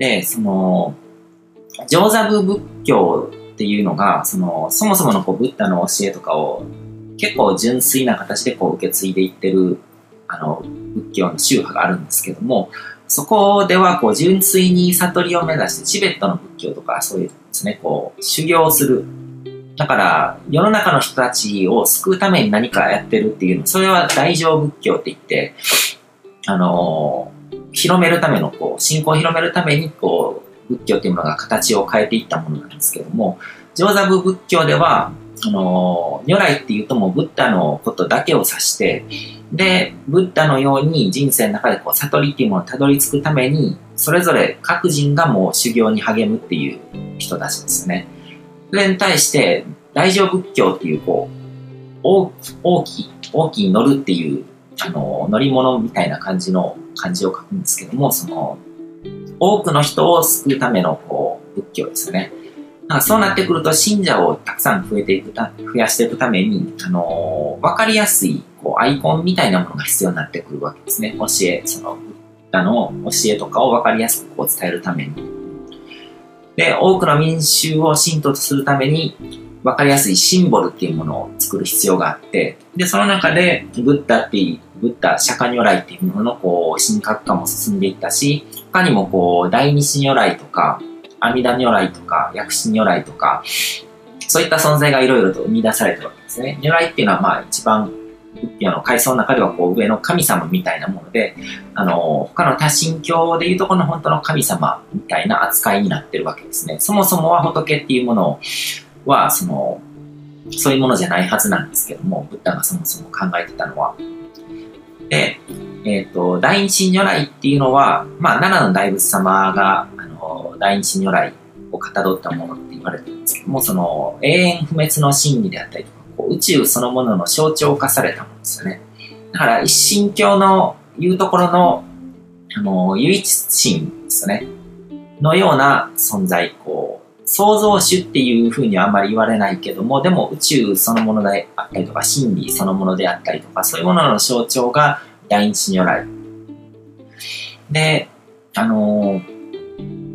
で、その、上座部仏教っていうのが、その、そもそものこうブッダの教えとかを結構純粋な形でこう受け継いでいってる、あの、仏教の宗派があるんですけども、そこではこう純粋に悟りを目指してチベットの仏教とかそういうですね、こう修行する。だから世の中の人たちを救うために何かやってるっていうの、それは大乗仏教って言って、あの広めるための、こう、信仰を広めるために、こう、仏教っていうものが形を変えていったものなんですけども、上座部仏教では、あの、如来っていうともうブッダのことだけを指して、で、ブッダのように人生の中でこう悟りっていうものをたどり着くために、それぞれ各人がもう修行に励むっていう人たちですね。それに対して、大乗仏教っていうこう、大大きい、大きい乗るっていう、あの、乗り物みたいな感じの漢字を書くんですけども、その、多くの人を救うためのこう仏教ですね。そうなってくると信者をたくさん増えていくた、増やしていくために、あの、わかりやすい、こう、アイコンみたいなものが必要になってくるわけですね。教え、その、あの、教えとかをわかりやすくこう伝えるために。で、多くの民衆を信徒とするために、わかりやすいシンボルっていうものを作る必要があって、で、その中で、ブッダっていう、ブッダ、釈迦如来っていうものの、こう、神格化も進んでいったし、他にもこう、大日如来とか、阿弥陀如来とか、薬師如来とか、そういった存在がいろいろと生み出されてるわけですね。如来っていうのはまあ一番仏教の階層の中ではこう上の神様みたいなもので、あの、他の多神教でいうとこの本当の神様みたいな扱いになってるわけですね。そもそもは仏っていうものは、その、そういうものじゃないはずなんですけども、ブッダがそもそも考えてたのは。で、えっ、ー、と、大日如来っていうのは、まあ、奈良の大仏様が第一如来をかたどったものって言われてるんですけども、その永遠不滅の真理であったりとか、こう宇宙そのものの象徴化されたものですよね。だから一神教のいうところの、あの、唯一神ですね。のような存在、こう、創造主っていうふうにはあんまり言われないけども、でも宇宙そのものであったりとか、真理そのものであったりとか、そういうものの象徴が第一如来。で、あのー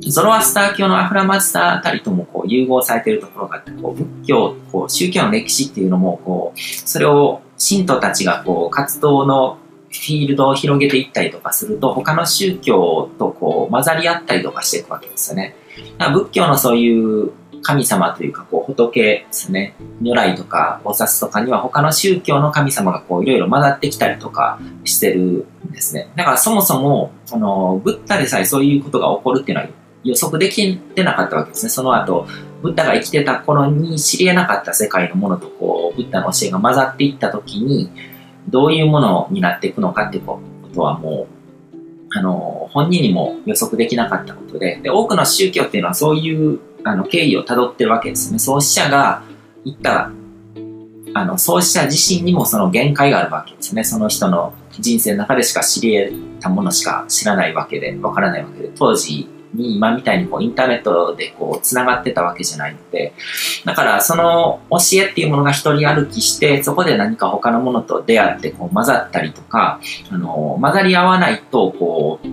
ゾロアスター教のアフラマスターあたりともこう融合されてるところがあって、こう仏教、こう宗教の歴史っていうのも、こう、それを信徒たちがこう活動のフィールドを広げていったりとかすると、他の宗教とこう混ざり合ったりとかしていくわけですよね。仏教のそういう神様というか、こう仏ですね、如来とか菩薩とかには他の宗教の神様がこういろいろ混ざってきたりとかしてるんですね。だからそもそも、その、ブッダでさえそういうことが起こるっていうのは予測できてなかったわけですね。その後、ブッダが生きてた頃に知り得なかった世界のものとこう、ブッダの教えが混ざっていった時に、どういうものになっていくのかってことはもう、あの、本人にも予測できなかったことで、で、多くの宗教っていうのはそういうあの経緯をたどってるわけですね。創始者が言ったあの、創始者自身にもその限界があるわけですね。その人の人生の中でしか知り得たものしか知らないわけで、わからないわけで、当時に今みたいにこうインターネットでこう繋がってたわけじゃないので、だからその教えっていうものが一人歩きして、そこで何か他のものと出会ってこう混ざったりとか、あの、混ざり合わないと、こう、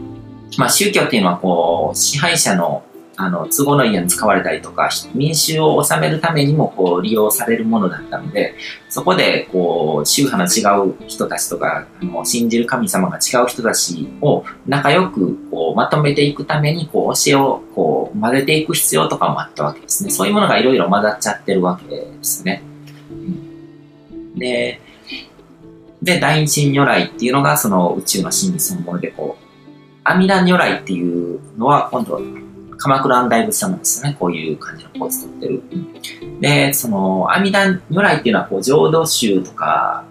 まあ宗教っていうのはこう、支配者のあの、都合のいいように使われたりとか、民衆を治めるためにもこう利用されるものだったので、そこでこう、宗派の違う人たちとか、あの信じる神様が違う人たちを仲良くこうまとめていくために、こう、教えをこう混ぜていく必要とかもあったわけですね。そういうものがいろいろ混ざっちゃってるわけですね。で、で、第一如来っていうのがその宇宙の真理そのもので、こう、阿弥陀如来っていうのは今度鎌倉の大仏様ですね。こういう感じのポーズ取ってる。で、その、阿弥陀如来っていうのは、こう、浄土宗とか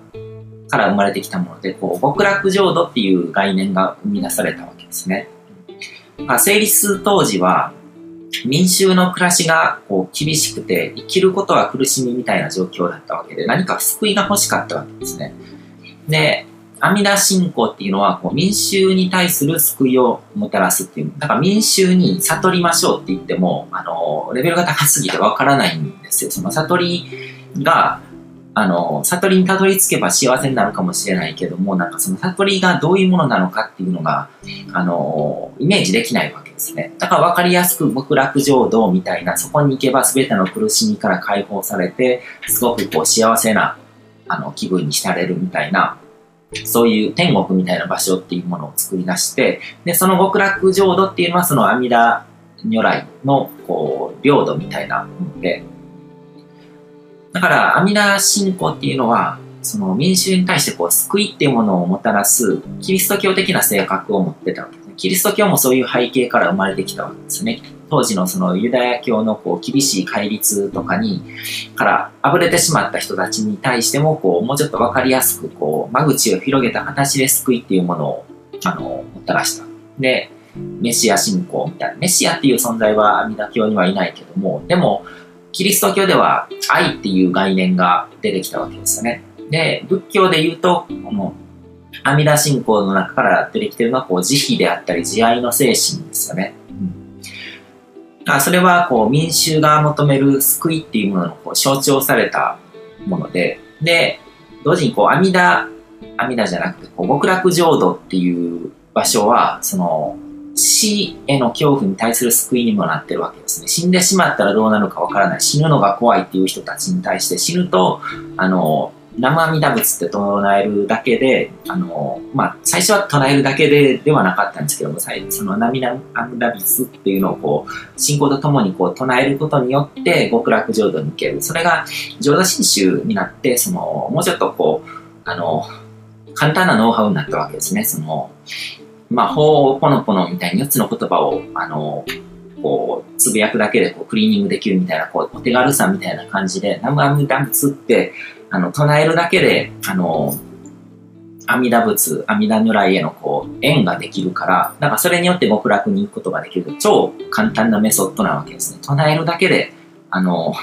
から生まれてきたもので、こう、極楽浄土っていう概念が生み出されたわけですね。まあ、成立当時は、民衆の暮らしがこう厳しくて、生きることは苦しみみたいな状況だったわけで、何か救いが欲しかったわけですね。で、阿弥陀信仰っていうのは、こう民衆に対する救いをもたらすっていう。だから民衆に悟りましょうって言っても、あの、レベルが高すぎてわからないんですよ。その悟りが、あの、悟りにたどり着けば幸せになるかもしれないけども、なんかその悟りがどういうものなのかっていうのが、あの、イメージできないわけです。ね。だから分かりやすく極楽浄土みたいな、そこに行けば全ての苦しみから解放されて、すごくこう幸せなあの気分に浸れるみたいな、そういう天国みたいな場所っていうものを作り出して、で、その極楽浄土っていうのはその阿弥陀如来のこう領土みたいなもので、だから阿弥陀信仰っていうのは、その民衆に対してこう救いっていうものをもたらすキリスト教的な性格を持ってたわけですね。キリスト教もそういう背景から生まれてきたわけですね。当時のそのユダヤ教のこう厳しい戒律とかに、からあぶれてしまった人たちに対しても、こう、もうちょっとわかりやすく、こう、間口を広げた形で救いっていうものを、あの、もたらした。で、メシア信仰みたいな。メシアっていう存在は阿弥陀教にはいないけども、でも、キリスト教では愛っていう概念が出てきたわけですよね。で、仏教で言うと、この阿弥陀信仰の中から出てきてるのは、こう、慈悲であったり、慈愛の精神ですよね。あそれは、こう、民衆が求める救いっていうもののこう象徴されたもので、で、同時に、こう、阿弥陀、阿弥陀じゃなくて、こう、極楽浄土っていう場所は、その、死への恐怖に対する救いにもなってるわけですね。死んでしまったらどうなるかわからない。死ぬのが怖いっていう人たちに対して死ぬと、あの、生阿弥陀仏って唱えるだけで、あの、まあ、最初は唱えるだけでではなかったんですけども、その涙阿弥陀仏っていうのをこう、信仰とともにこう唱えることによって極楽浄土に行ける。それが浄土真宗になって、その、もうちょっとこう、あの、簡単なノウハウになったわけですね。その、まあ、ほうぽのぽのみたいに4つの言葉を、あの、こう、つぶやくだけでこうクリーニングできるみたいな、こう、お手軽さみたいな感じで、南無阿弥陀仏って、あの、唱えるだけで、あの、阿弥陀仏、阿弥陀如来へのこう、縁ができるから、なんかそれによって極楽に行くことができる。超簡単なメソッドなわけですね。唱えるだけで、あの、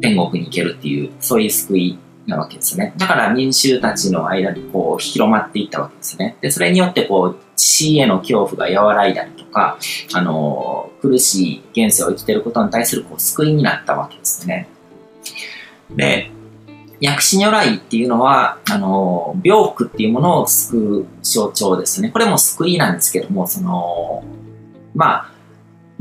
天国に行けるっていう、そういう救いなわけですね。だから民衆たちの間にこう、広まっていったわけですね。で、それによってこう、死への恐怖が和らいだりとか、あの、苦しい現世を生きてることに対するこう救いになったわけですね。で、薬師如来っていうのは、あの、病苦っていうものを救う象徴ですね。これも救いなんですけども、その、まあ、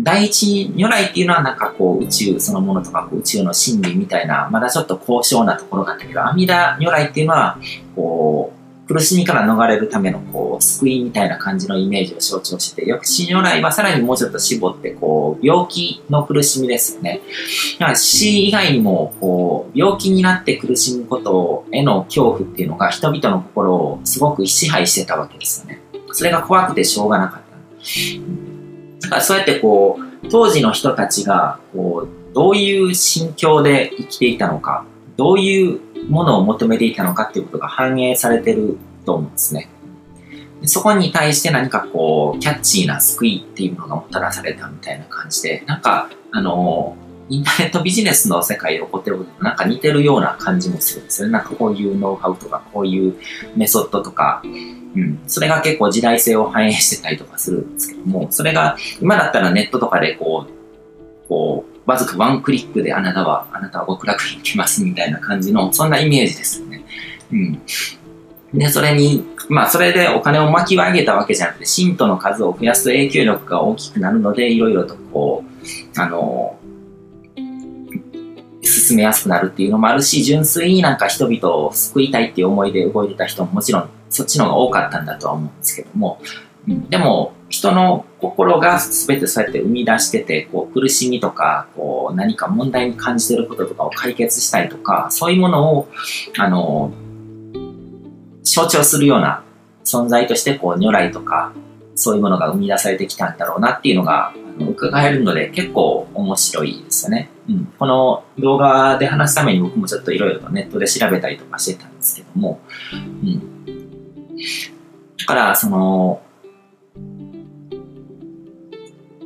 第一如来っていうのはなんかこう宇宙そのものとか宇宙の真理みたいな、まだちょっと高尚なところがあったけど、阿弥陀如来っていうのは、こう、苦しみから逃れるためのこう救いみたいな感じのイメージを象徴してて、薬師如来はさらにもうちょっと絞ってこう病気の苦しみですよね。だから死以外にもこう病気になって苦しむことへの恐怖っていうのが人々の心をすごく支配してたわけですよね。それが怖くてしょうがなかった。だからそうやってこう当時の人たちがこうどういう心境で生きていたのか、どういうものを求めていたのかっていうことが反映されてると思うんですね。そこに対して何かこう、キャッチーな救いっていうものがもたらされたみたいな感じで、なんか、あの、インターネットビジネスの世界で起こってることとなんか似てるような感じもするんですよね。なんかこういうノウハウとか、こういうメソッドとか、うん、それが結構時代性を反映してたりとかするんですけども、それが今だったらネットとかでこう、こう、わずかワンクリックであなたは、あなたは極楽に行きますみたいな感じの、そんなイメージですよね。うん。で、それに、まあ、それでお金を巻き上げたわけじゃなくて、信徒の数を増やす影響力が大きくなるので、いろいろとこう、あの、進めやすくなるっていうのもあるし、純粋になんか人々を救いたいっていう思いで動いてた人ももちろんそっちの方が多かったんだとは思うんですけども、うん、でも、人の心が全てそうやって生み出してて、こう苦しみとか、こう何か問題に感じてることとかを解決したりとか、そういうものを、あの、象徴するような存在として、こう如来とか、そういうものが生み出されてきたんだろうなっていうのが、あの伺えるので結構面白いですよね。うん。この動画で話すために僕もちょっといろいろとネットで調べたりとかしてたんですけども、うん。だから、その、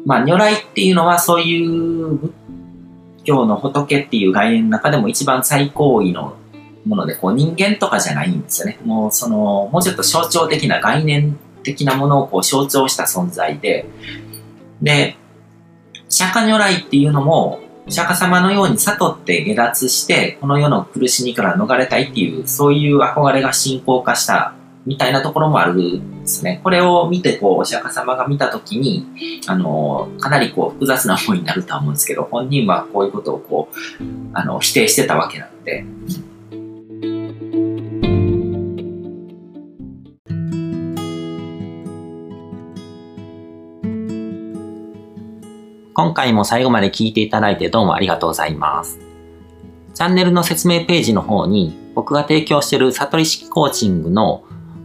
まあ、如来っていうのはそういう仏教の仏っていう概念の中でも一番最高位のもので、こう人間とかじゃないんですよね。もうその、もうちょっと象徴的な概念的なものをこう象徴した存在で、で、釈迦如来っていうのも、釈迦様のように悟って下脱して、この世の苦しみから逃れたいっていう、そういう憧れが信仰化したみたいなところもあるんですね。これを見て、こう、お釈迦様が見たときに、あの、かなりこう、複雑な思いになるとは思うんですけど、本人はこういうことをこう、あの、否定してたわけなので、今回も最後まで聞いていただいてどうもありがとうございます。チャンネルの説明ページの方に僕が提供している悟り式コーチングの